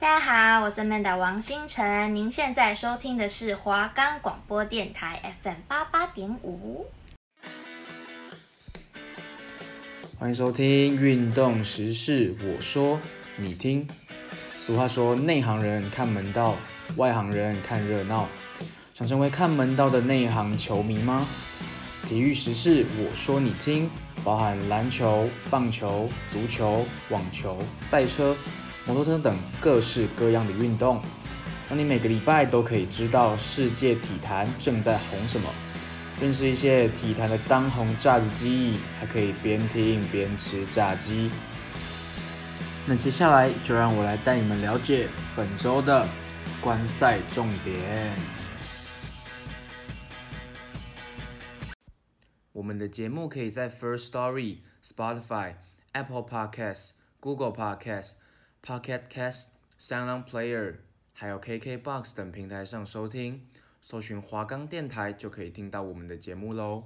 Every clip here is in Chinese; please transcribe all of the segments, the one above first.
大家好，我是 Manda 王星辰，您现在收听的是华冈广播电台 FM 八八点五。欢迎收听运动时事，我说你听。俗话说，内行人看门道，外行人看热闹。想成为看门道的内行球迷吗？体育时事，我说你听，包含篮球、棒球、足球、网球、赛车。摩托车等各式各样的运动，让你每个礼拜都可以知道世界体坛正在红什么，认识一些体坛的当红炸子鸡，还可以边听边吃炸鸡。那接下来就让我来带你们了解本周的观赛重点。我们的节目可以在 First Story、Spotify、Apple Podcasts、Google Podcasts。Pocket Cast、SoundPlayer，还有 KKBox 等平台上收听，搜寻华冈电台就可以听到我们的节目喽。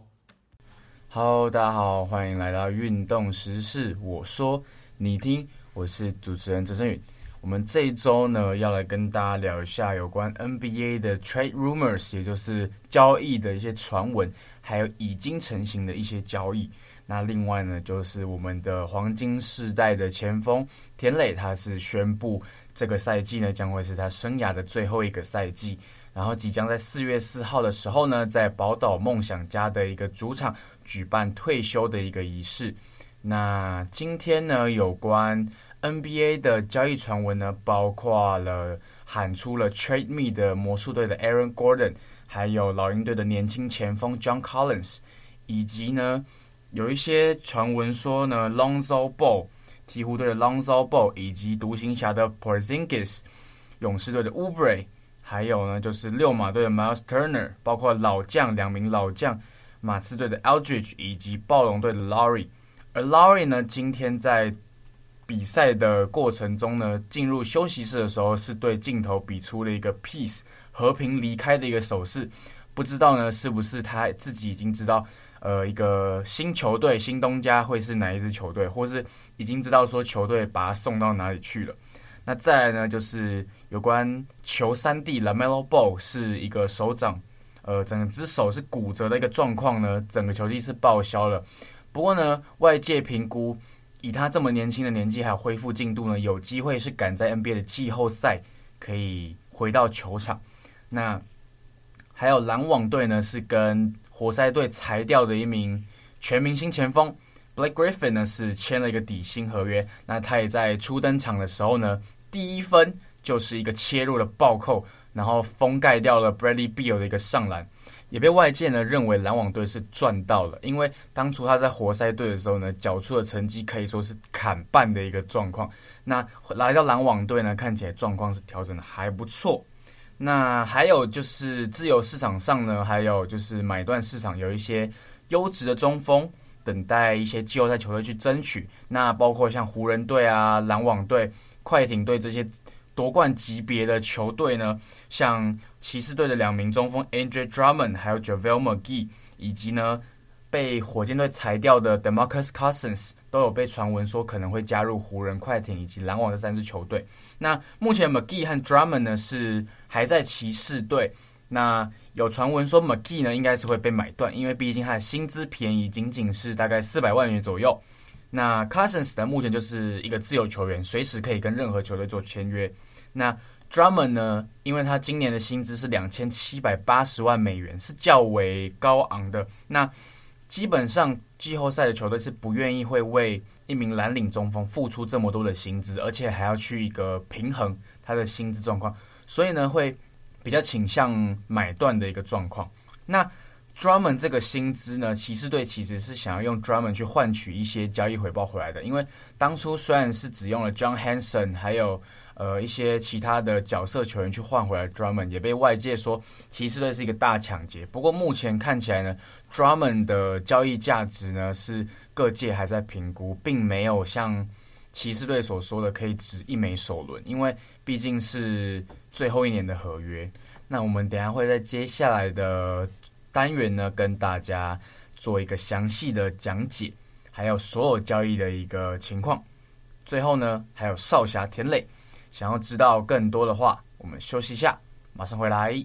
Hello，大家好，欢迎来到运动时事，我说你听，我是主持人陈昇宇。我们这一周呢，要来跟大家聊一下有关 NBA 的 Trade Rumors，也就是交易的一些传闻，还有已经成型的一些交易。那另外呢，就是我们的黄金世代的前锋田磊，他是宣布这个赛季呢将会是他生涯的最后一个赛季，然后即将在四月四号的时候呢，在宝岛梦想家的一个主场举办退休的一个仪式。那今天呢，有关 NBA 的交易传闻呢，包括了喊出了 Trade Me 的魔术队的 Aaron Gordon，还有老鹰队的年轻前锋 John Collins，以及呢。有一些传闻说呢，Lonzo Ball，鹈鹕队的 Lonzo Ball，以及独行侠的 Porzingis，勇士队的 u b r e 还有呢就是六马队的 Miles Turner，包括老将两名老将，马刺队的 Aldridge 以及暴龙队的 Lowry。而 Lowry 呢，今天在比赛的过程中呢，进入休息室的时候，是对镜头比出了一个 peace 和平离开的一个手势，不知道呢是不是他自己已经知道。呃，一个新球队、新东家会是哪一支球队，或是已经知道说球队把他送到哪里去了？那再来呢，就是有关球三弟 LaMelo Ball 是一个手掌，呃，整只手是骨折的一个状况呢，整个球季是报销了。不过呢，外界评估以他这么年轻的年纪还有恢复进度呢，有机会是赶在 NBA 的季后赛可以回到球场。那还有篮网队呢，是跟活塞队裁掉的一名全明星前锋 Blake Griffin 呢，是签了一个底薪合约。那他也在初登场的时候呢，第一分就是一个切入的暴扣，然后封盖掉了 Bradley Beal 的一个上篮，也被外界呢认为篮网队是赚到了，因为当初他在活塞队的时候呢，缴出的成绩可以说是砍半的一个状况。那来到篮网队呢，看起来状况是调整的还不错。那还有就是自由市场上呢，还有就是买断市场有一些优质的中锋，等待一些季后赛球队去争取。那包括像湖人队啊、篮网队、快艇队这些夺冠级别的球队呢，像骑士队的两名中锋 Andrew Drummond 还有 JaVale McGee，以及呢被火箭队裁掉的 DeMarcus Cousins，都有被传闻说可能会加入湖人、快艇以及篮网这三支球队。那目前 McGee 和 Drummond 呢是还在骑士队，那有传闻说 McGee 呢应该是会被买断，因为毕竟他的薪资便宜，仅仅是大概四百万元左右。那 Cousins 呢目前就是一个自由球员，随时可以跟任何球队做签约。那 Drummond 呢，因为他今年的薪资是两千七百八十万美元，是较为高昂的。那基本上季后赛的球队是不愿意会为一名蓝领中锋付出这么多的薪资，而且还要去一个平衡他的薪资状况，所以呢会比较倾向买断的一个状况。那 Drummond 这个薪资呢，骑士队其实是想要用 Drummond 去换取一些交易回报回来的，因为当初虽然是只用了 John Hanson 还有呃一些其他的角色球员去换回来 Drummond，也被外界说骑士队是一个大抢劫。不过目前看起来呢，Drummond 的交易价值呢是。各界还在评估，并没有像骑士队所说的可以值一枚首轮，因为毕竟是最后一年的合约。那我们等下会在接下来的单元呢，跟大家做一个详细的讲解，还有所有交易的一个情况。最后呢，还有少侠田磊，想要知道更多的话，我们休息一下，马上回来。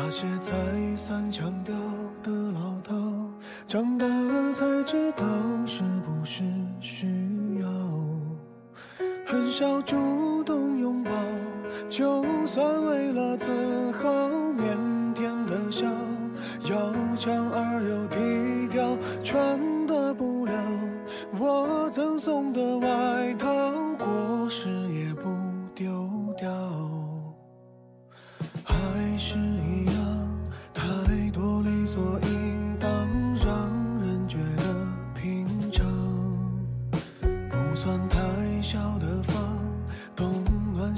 那些再三强调的老套，长大了才知道是不是需要。很少主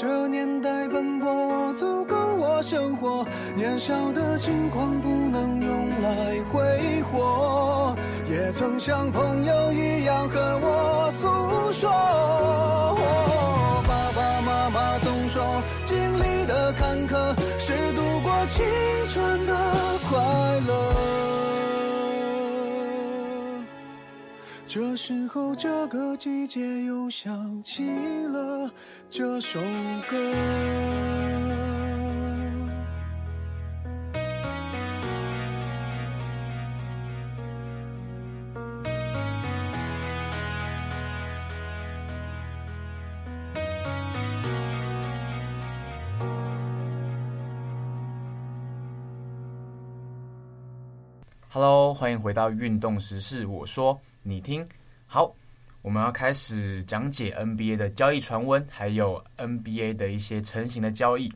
这年代奔波足够我生活年少的轻狂不能用来挥霍，也曾像朋友一样和我诉说。爸爸妈妈总说，经历的坎坷是度过青春的快乐。这时候，这个季节又想起了这首歌。Hello，欢迎回到运动时事，我说你听。好，我们要开始讲解 NBA 的交易传闻，还有 NBA 的一些成型的交易。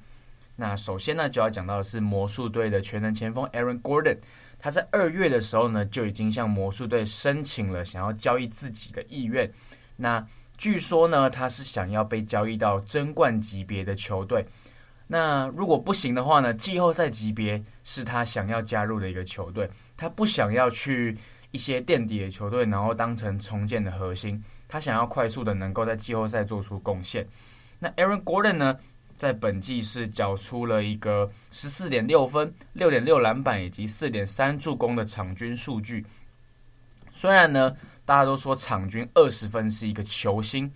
那首先呢，就要讲到的是魔术队的全能前锋 Aaron Gordon，他在二月的时候呢，就已经向魔术队申请了想要交易自己的意愿。那据说呢，他是想要被交易到争冠级别的球队。那如果不行的话呢，季后赛级别是他想要加入的一个球队。他不想要去一些垫底的球队，然后当成重建的核心。他想要快速的能够在季后赛做出贡献。那 Aaron Gordon 呢，在本季是缴出了一个十四点六分、六点六篮板以及四点三助攻的场均数据。虽然呢，大家都说场均二十分是一个球星，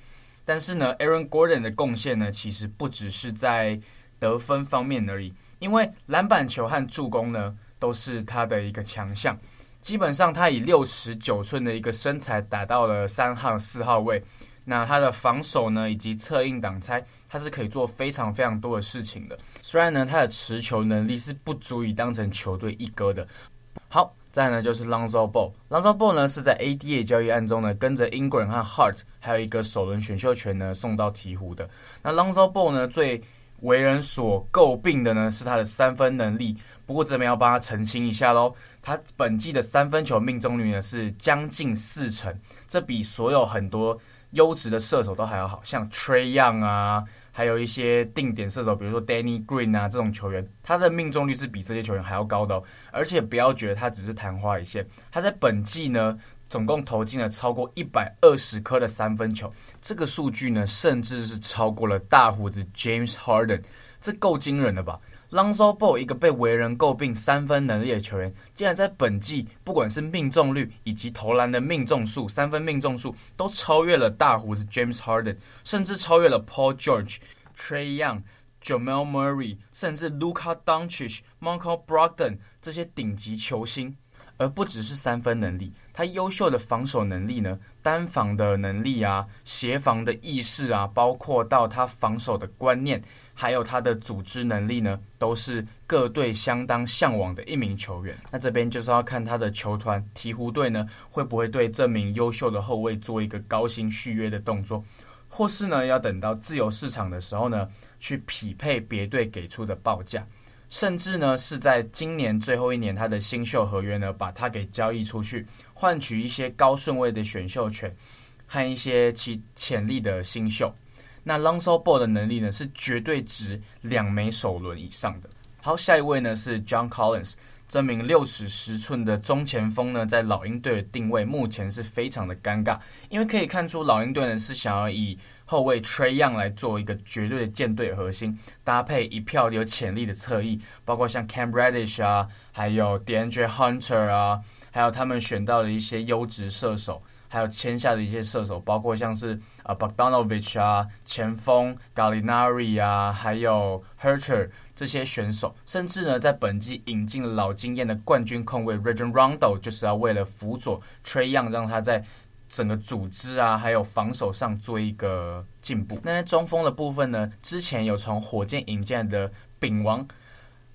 但是呢，Aaron Gordon 的贡献呢，其实不只是在得分方面而已，因为篮板球和助攻呢，都是他的一个强项。基本上，他以六十九寸的一个身材打到了三号、四号位。那他的防守呢，以及策应挡拆，他是可以做非常非常多的事情的。虽然呢，他的持球能力是不足以当成球队一哥的。好，再呢就是 Lonzo Ball。Lonzo Ball 呢是在 ADA 交易案中呢，跟着 Ingram 和 Hart，还有一个首轮选秀权呢送到鹈鹕的。那 Lonzo Ball 呢最为人所诟病的呢是他的三分能力。不过这边要帮他澄清一下喽。他本季的三分球命中率呢是将近四成，这比所有很多优质的射手都还要好，像 Trae Young 啊，还有一些定点射手，比如说 Danny Green 啊这种球员，他的命中率是比这些球员还要高的哦。而且不要觉得他只是昙花一现，他在本季呢总共投进了超过一百二十颗的三分球，这个数据呢甚至是超过了大胡子 James Harden，这够惊人的吧？Lonzo Ball 一个被为人诟病三分能力的球员，竟然在本季不管是命中率以及投篮的命中数、三分命中数，都超越了大胡子 James Harden，甚至超越了 Paul George、Trey Young、Jamal Murray，甚至 Luka Doncic、Malcolm Brogdon 这些顶级球星。而不只是三分能力，他优秀的防守能力呢，单防的能力啊，协防的意识啊，包括到他防守的观念，还有他的组织能力呢，都是各队相当向往的一名球员。那这边就是要看他的球团鹈鹕队呢，会不会对这名优秀的后卫做一个高薪续约的动作，或是呢，要等到自由市场的时候呢，去匹配别队给出的报价。甚至呢，是在今年最后一年，他的新秀合约呢，把他给交易出去，换取一些高顺位的选秀权和一些其潜力的新秀。那 Lonzo Ball 的能力呢，是绝对值两枚首轮以上的。好，下一位呢是 John Collins，这名六尺十寸的中前锋呢，在老鹰队的定位目前是非常的尴尬，因为可以看出老鹰队呢是想要以后卫 Trey Young 来做一个绝对的舰队核心，搭配一票有潜力的侧翼，包括像 Cam Reddish 啊，还有 DeAndre Hunter 啊，还有他们选到的一些优质射手，还有签下的一些射手，包括像是啊 b o g d a n o v i c h 啊，前锋 Gallinari 啊，还有 Herter 这些选手，甚至呢在本季引进了老经验的冠军控卫 Rajon Rondo，就是要为了辅佐 Trey Young，让他在整个组织啊，还有防守上做一个进步。那在中锋的部分呢，之前有从火箭引进的饼王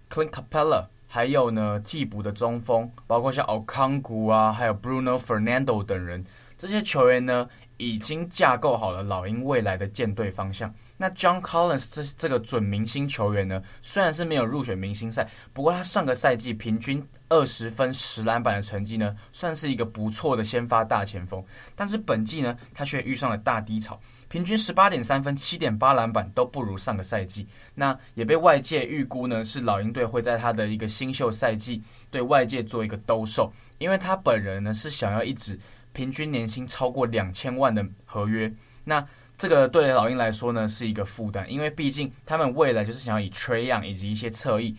Clint Capela，还有呢替补的中锋，包括像 o k o n g u 啊，还有 Bruno Fernando 等人，这些球员呢已经架构好了老鹰未来的建队方向。那 John Collins 这这个准明星球员呢，虽然是没有入选明星赛，不过他上个赛季平均二十分十篮板的成绩呢，算是一个不错的先发大前锋。但是本季呢，他却遇上了大低潮，平均十八点三分、七点八篮板都不如上个赛季。那也被外界预估呢，是老鹰队会在他的一个新秀赛季对外界做一个兜售，因为他本人呢是想要一纸平均年薪超过两千万的合约。那这个对老鹰来说呢是一个负担，因为毕竟他们未来就是想要以 Trae Young 以及一些侧翼，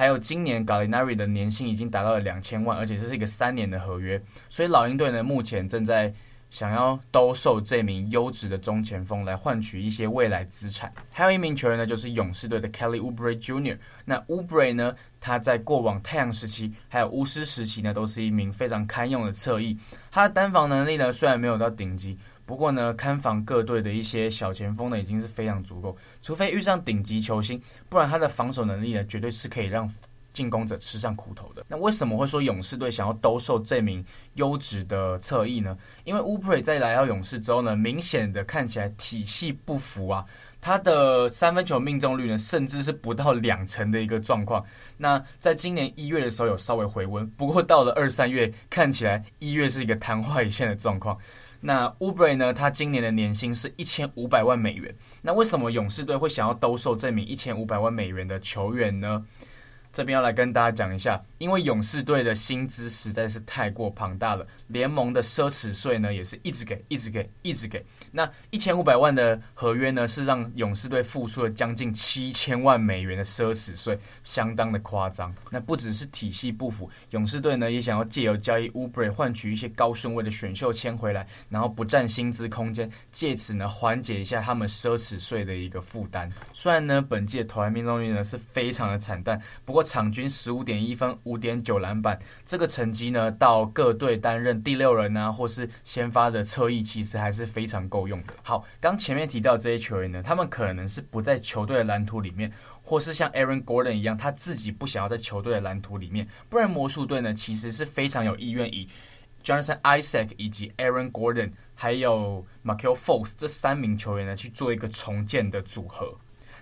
还有今年 Gallinari 的年薪已经达到了两千万，而且这是一个三年的合约，所以老鹰队呢目前正在想要兜售这名优质的中前锋来换取一些未来资产。还有一名球员呢就是勇士队的 Kelly Oubre Jr.，那 Oubre 呢他在过往太阳时期还有巫师时期呢都是一名非常堪用的侧翼，他的单防能力呢虽然没有到顶级。不过呢，看防各队的一些小前锋呢，已经是非常足够。除非遇上顶级球星，不然他的防守能力呢，绝对是可以让进攻者吃上苦头的。那为什么会说勇士队想要兜售这名优质的侧翼呢？因为乌普瑞在来到勇士之后呢，明显的看起来体系不符啊。他的三分球命中率呢，甚至是不到两成的一个状况。那在今年一月的时候有稍微回温，不过到了二三月，看起来一月是一个昙花一现的状况。那 Uber 呢，他今年的年薪是一千五百万美元。那为什么勇士队会想要兜售这名一千五百万美元的球员呢？这边要来跟大家讲一下，因为勇士队的薪资实在是太过庞大了，联盟的奢侈税呢也是一直给、一直给、一直给。那一千五百万的合约呢，是让勇士队付出了将近七千万美元的奢侈税，相当的夸张。那不只是体系不符，勇士队呢也想要借由交易 Oubre 换取一些高顺位的选秀签回来，然后不占薪资空间，借此呢缓解一下他们奢侈税的一个负担。虽然呢本季的投篮命中率呢是非常的惨淡，不过。场均十五点一分，五点九篮板，这个成绩呢，到各队担任第六人啊，或是先发的侧翼，其实还是非常够用的。好，刚前面提到这些球员呢，他们可能是不在球队的蓝图里面，或是像 Aaron Gordon 一样，他自己不想要在球队的蓝图里面。不然魔术队呢，其实是非常有意愿以 Jonathan Isaac 以及 Aaron Gordon 还有 Markelle Fultz 这三名球员呢去做一个重建的组合。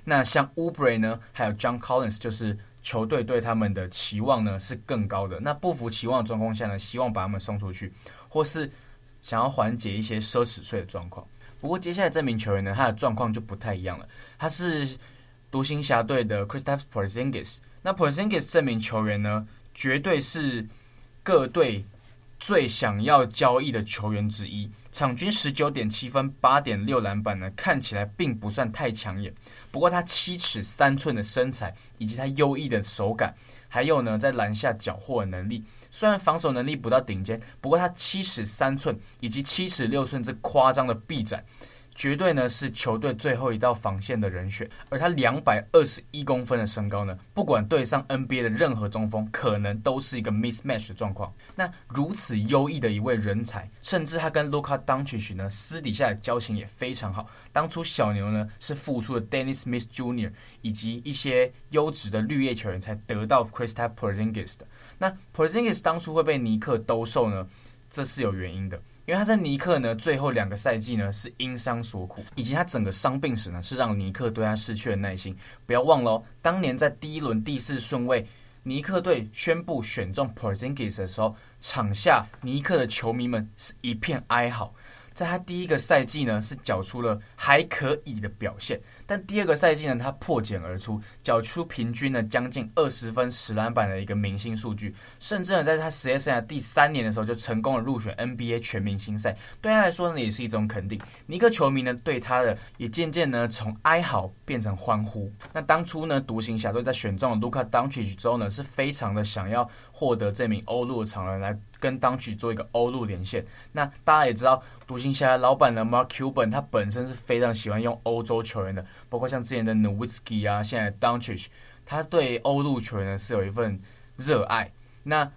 那像 u b r e 呢，还有 John Collins 就是。球队对他们的期望呢是更高的，那不服期望的状况下呢，希望把他们送出去，或是想要缓解一些奢侈税的状况。不过接下来这名球员呢，他的状况就不太一样了。他是独行侠队的 Kristaps Porzingis。那 Porzingis 这名球员呢，绝对是各队最想要交易的球员之一。场均十九点七分，八点六篮板呢，看起来并不算太抢眼。不过他七尺三寸的身材，以及他优异的手感，还有呢在篮下缴获的能力，虽然防守能力不到顶尖，不过他七尺三寸以及七尺六寸这夸张的臂展。绝对呢是球队最后一道防线的人选，而他两百二十一公分的身高呢，不管对上 NBA 的任何中锋，可能都是一个 mismatch 的状况。那如此优异的一位人才，甚至他跟 Luka Doncic 呢私底下的交情也非常好。当初小牛呢是付出了 Dennis Smith Jr. 以及一些优质的绿叶球员才得到 Kristaps Porzingis 的。那 Porzingis 当初会被尼克兜售呢，这是有原因的。因为他在尼克呢，最后两个赛季呢是因伤所苦，以及他整个伤病史呢是让尼克对他失去了耐心。不要忘了哦，当年在第一轮第四顺位，尼克队宣布选中 Porzingis 的时候，场下尼克的球迷们是一片哀嚎。在他第一个赛季呢，是缴出了还可以的表现，但第二个赛季呢，他破茧而出，缴出平均呢将近二十分十篮板的一个明星数据，甚至呢，在他职业生涯第三年的时候就成功的入选 NBA 全明星赛，对他来说呢，也是一种肯定。尼克球迷呢，对他的也渐渐呢从哀嚎变成欢呼。那当初呢，独行侠队在选中了 Luka Doncic 之后呢，是非常的想要获得这名欧陆的常人来。跟当曲做一个欧陆连线，那大家也知道，独行侠老板的 Mark Cuban 他本身是非常喜欢用欧洲球员的，包括像之前的 Nowitzki 啊，现在 Doncic，他对欧陆球员呢是有一份热爱。那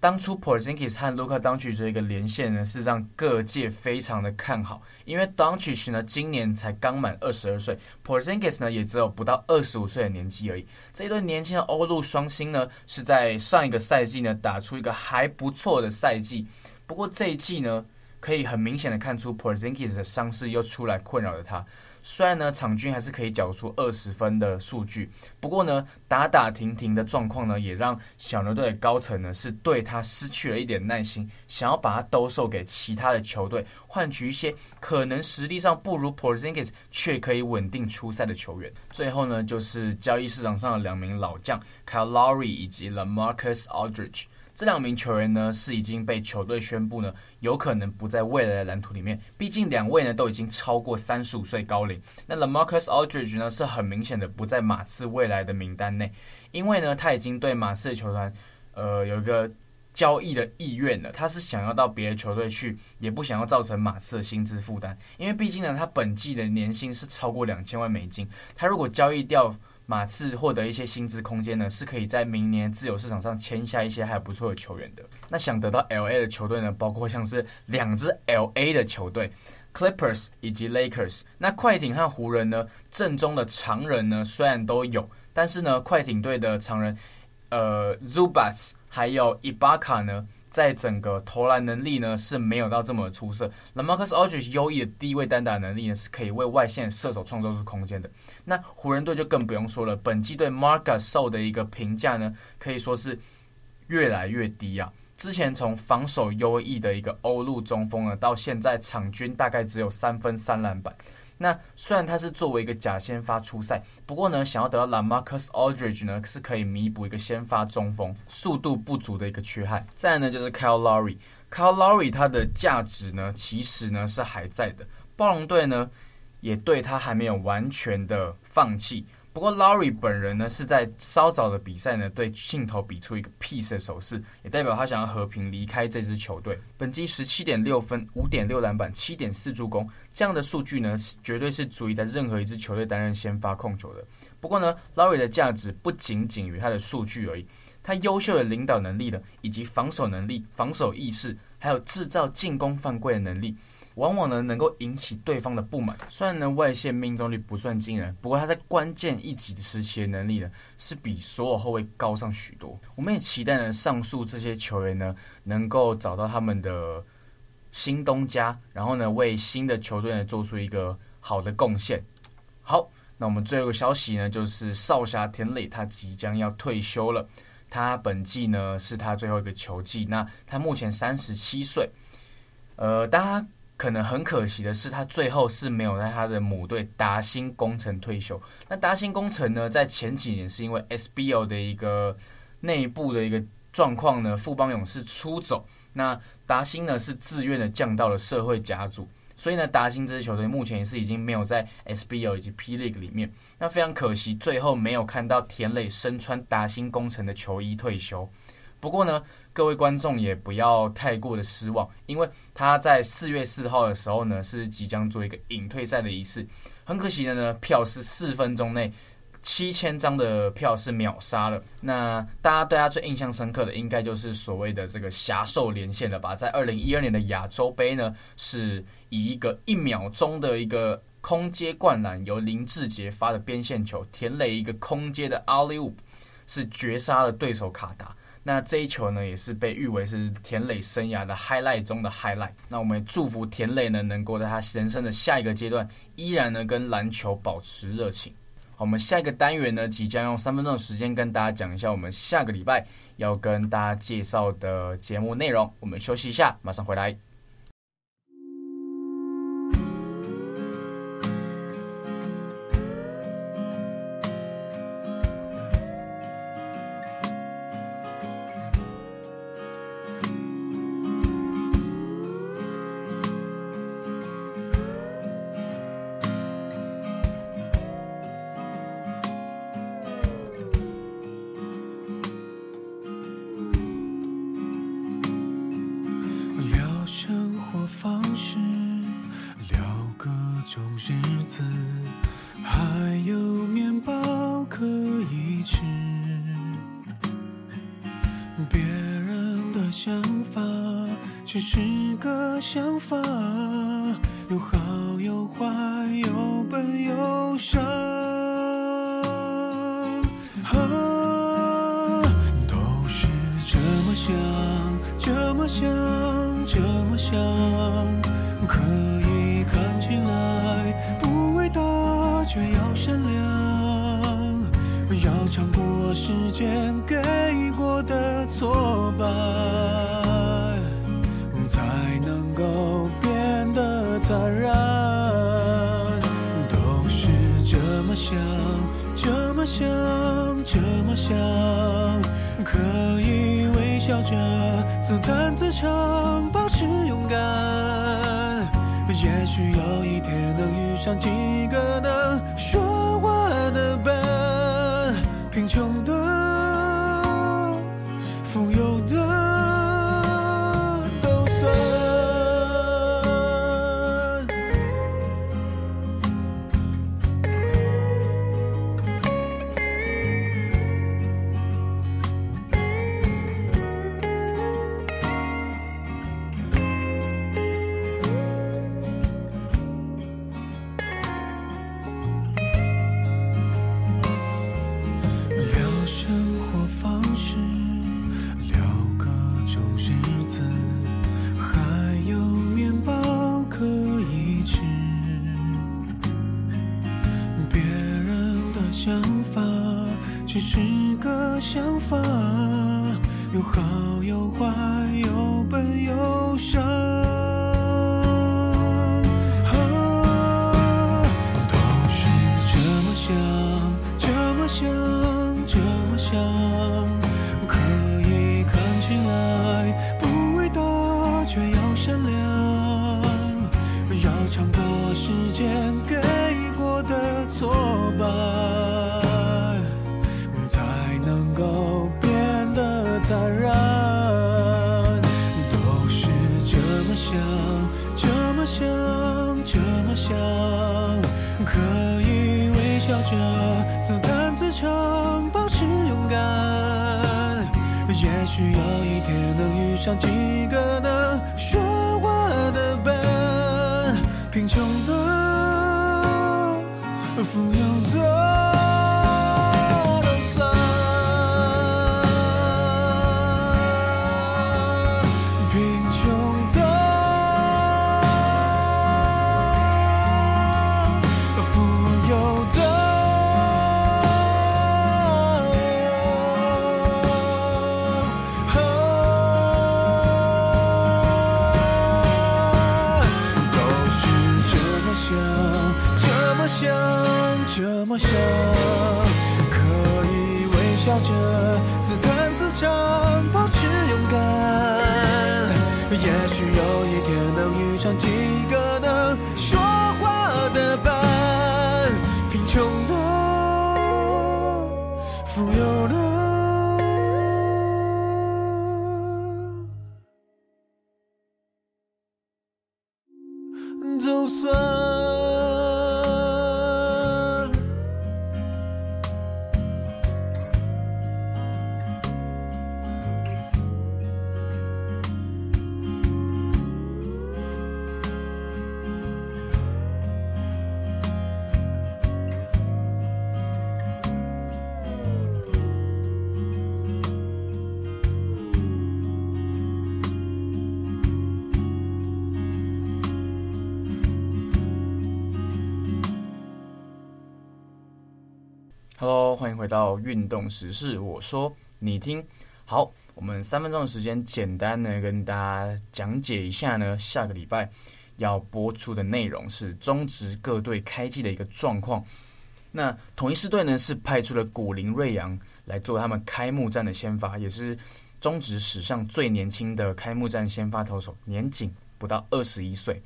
当初 Porzingis 和 Luka Doncic 这个连线呢，是让各界非常的看好，因为 Doncic 呢今年才刚满二十二岁，Porzingis 呢也只有不到二十五岁的年纪而已。这一对年轻的欧陆双星呢，是在上一个赛季呢打出一个还不错的赛季，不过这一季呢，可以很明显的看出 Porzingis 的伤势又出来困扰了他。虽然呢，场均还是可以缴出二十分的数据，不过呢，打打停停的状况呢，也让小牛队的高层呢是对他失去了一点耐心，想要把他兜售给其他的球队，换取一些可能实力上不如 Porzingis 却可以稳定出赛的球员。最后呢，就是交易市场上的两名老将 Kyle Lowry 以及 LaMarcus Aldridge。这两名球员呢，是已经被球队宣布呢，有可能不在未来的蓝图里面。毕竟两位呢都已经超过三十五岁高龄。那 LaMarcus Aldridge 呢，是很明显的不在马刺未来的名单内，因为呢他已经对马刺的球团，呃有一个交易的意愿了。他是想要到别的球队去，也不想要造成马刺的薪资负担。因为毕竟呢，他本季的年薪是超过两千万美金，他如果交易掉。马刺获得一些薪资空间呢，是可以在明年自由市场上签下一些还不错的球员的。那想得到 LA 的球队呢，包括像是两支 LA 的球队 Clippers 以及 Lakers。那快艇和湖人呢，正中的常人呢虽然都有，但是呢，快艇队的常人呃 Zubac 还有 Ibaka 呢。在整个投篮能力呢是没有到这么出色。那 Marcus Aldridge 优异的低位单打能力呢是可以为外线射手创造出空间的。那湖人队就更不用说了，本季对 Marc Gasol 的一个评价呢可以说是越来越低啊。之前从防守优异的一个欧陆中锋呢，到现在场均大概只有三分三篮板。那虽然他是作为一个假先发出赛，不过呢，想要得到 LaMarcus Aldridge 呢，是可以弥补一个先发中锋速度不足的一个缺憾。再呢，就是 Kyle Lowry，Kyle Lowry 他的价值呢，其实呢是还在的。暴龙队呢，也对他还没有完全的放弃。不过，Lowry 本人呢是在稍早的比赛呢对镜头比出一个 peace 的手势，也代表他想要和平离开这支球队。本季十七点六分、五点六篮板、七点四助攻，这样的数据呢绝对是足以在任何一支球队担任先发控球的。不过呢，Lowry 的价值不仅仅于他的数据而已，他优秀的领导能力呢，以及防守能力、防守意识，还有制造进攻犯规的能力。往往呢能够引起对方的不满。虽然呢外线命中率不算惊人，不过他在关键一级的时期的能力呢是比所有后卫高上许多。我们也期待呢上述这些球员呢能够找到他们的新东家，然后呢为新的球队呢做出一个好的贡献。好，那我们最后一个消息呢就是少侠田磊他即将要退休了。他本季呢是他最后一个球季，那他目前三十七岁。呃，大家。可能很可惜的是，他最后是没有在他的母队达新工程退休。那达新工程呢，在前几年是因为 SBL 的一个内部的一个状况呢，富邦勇士出走，那达新呢是自愿的降到了社会甲组，所以呢，达欣这支球队目前也是已经没有在 SBL 以及 P League 里面。那非常可惜，最后没有看到田磊身穿达欣工程的球衣退休。不过呢，各位观众也不要太过的失望，因为他在四月四号的时候呢，是即将做一个隐退赛的仪式。很可惜的呢，票是四分钟内七千张的票是秒杀了。那大家对他最印象深刻的，应该就是所谓的这个侠兽连线了吧？在二零一二年的亚洲杯呢，是以一个一秒钟的一个空接灌篮，由林志杰发的边线球，田垒一个空接的 alley oop，是绝杀了对手卡达。那这一球呢，也是被誉为是田磊生涯的 highlight 中的 highlight。那我们也祝福田磊呢，能够在他人生的下一个阶段，依然呢跟篮球保持热情。我们下一个单元呢，即将用三分钟的时间跟大家讲一下我们下个礼拜要跟大家介绍的节目内容。我们休息一下，马上回来。一直别人的想法只是个想法有好有坏有笨有傻时间给过的挫败才能够变得坦然都是这么想这么想这么想可以微笑着自弹自唱保持勇敢。也许有一天能遇上几个穷的欢迎回到运动时事。我说你听好，我们三分钟的时间，简单的跟大家讲解一下呢。下个礼拜要播出的内容是中职各队开季的一个状况。那统一狮队呢是派出了古林瑞阳来做他们开幕战的先发，也是中职史上最年轻的开幕战先发投手，年仅不到二十一岁。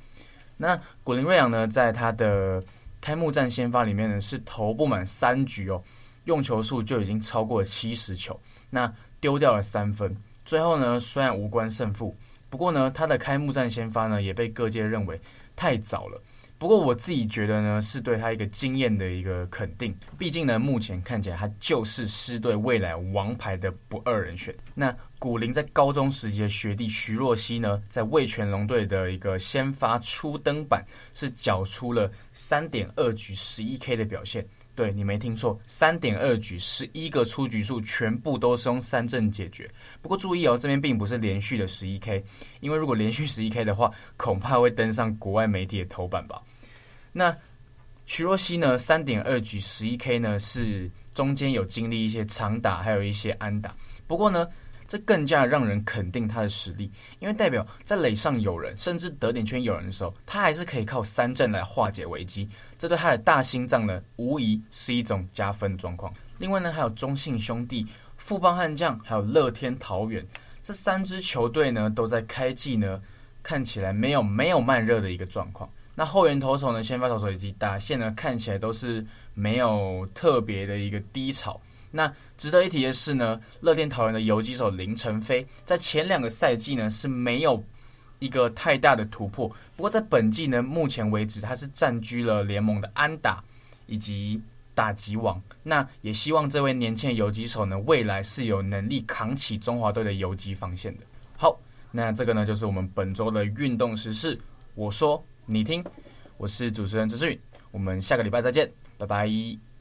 那古林瑞阳呢，在他的开幕战先发里面呢，是投不满三局哦，用球数就已经超过了七十球，那丢掉了三分。最后呢，虽然无关胜负，不过呢，他的开幕战先发呢，也被各界认为太早了。不过我自己觉得呢，是对他一个经验的一个肯定。毕竟呢，目前看起来他就是狮队未来王牌的不二人选。那古林在高中时期的学弟徐若曦呢，在味全龙队的一个先发初登板，是缴出了三点二局十一 K 的表现。对，你没听错，三点二局十一个出局数全部都是用三振解决。不过注意哦，这边并不是连续的十一 K，因为如果连续十一 K 的话，恐怕会登上国外媒体的头版吧。那徐若曦呢？三点二局十一 K 呢，是中间有经历一些长打，还有一些安打。不过呢，这更加让人肯定他的实力，因为代表在垒上有人，甚至得点圈有人的时候，他还是可以靠三振来化解危机。这对他的大心脏呢，无疑是一种加分状况。另外呢，还有中信兄弟、富邦悍将，还有乐天桃园这三支球队呢，都在开季呢，看起来没有没有慢热的一个状况。那后援投手呢，先发投手以及打线呢，看起来都是没有特别的一个低潮。那值得一提的是呢，乐天桃园的游击手林晨飞在前两个赛季呢是没有一个太大的突破，不过在本季呢，目前为止他是占据了联盟的安打以及打击王。那也希望这位年轻的游击手呢，未来是有能力扛起中华队的游击防线的。好，那这个呢就是我们本周的运动时事。我说。你听，我是主持人资讯，我们下个礼拜再见，拜拜。